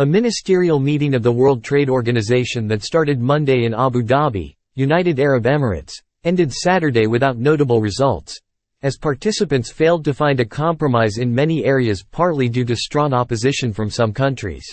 A ministerial meeting of the World Trade Organization that started Monday in Abu Dhabi, United Arab Emirates, ended Saturday without notable results, as participants failed to find a compromise in many areas partly due to strong opposition from some countries.